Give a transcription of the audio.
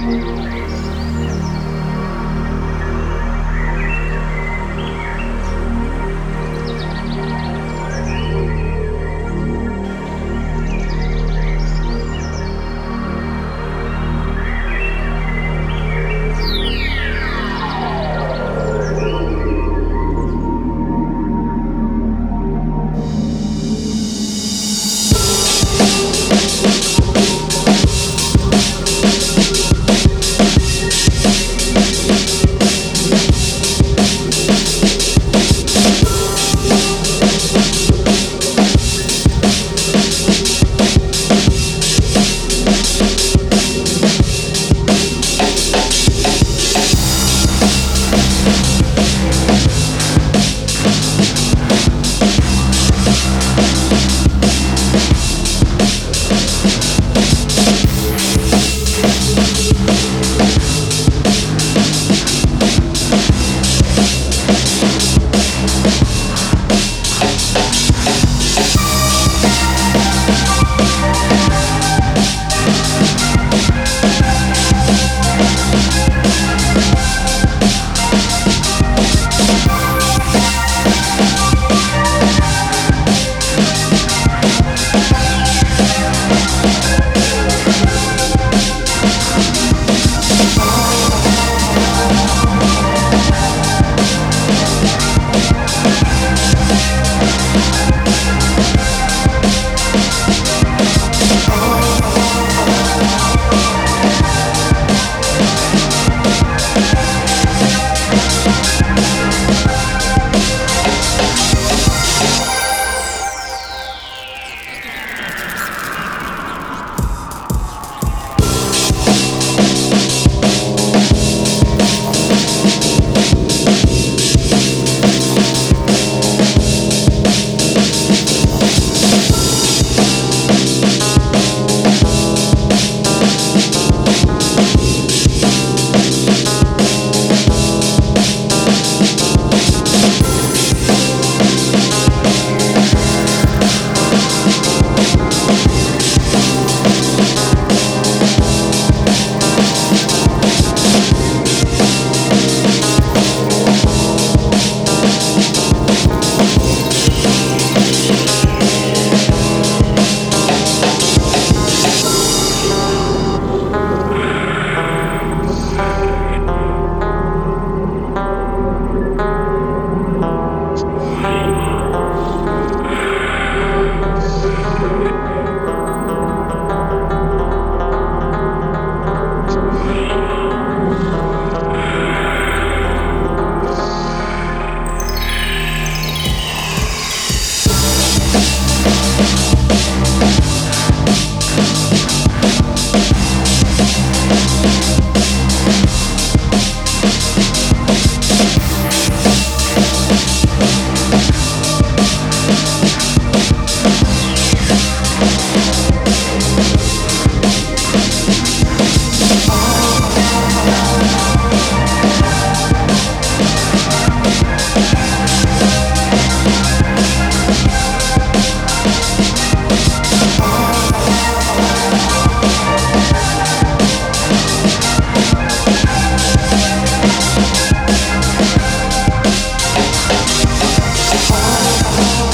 Música We'll be. Oh.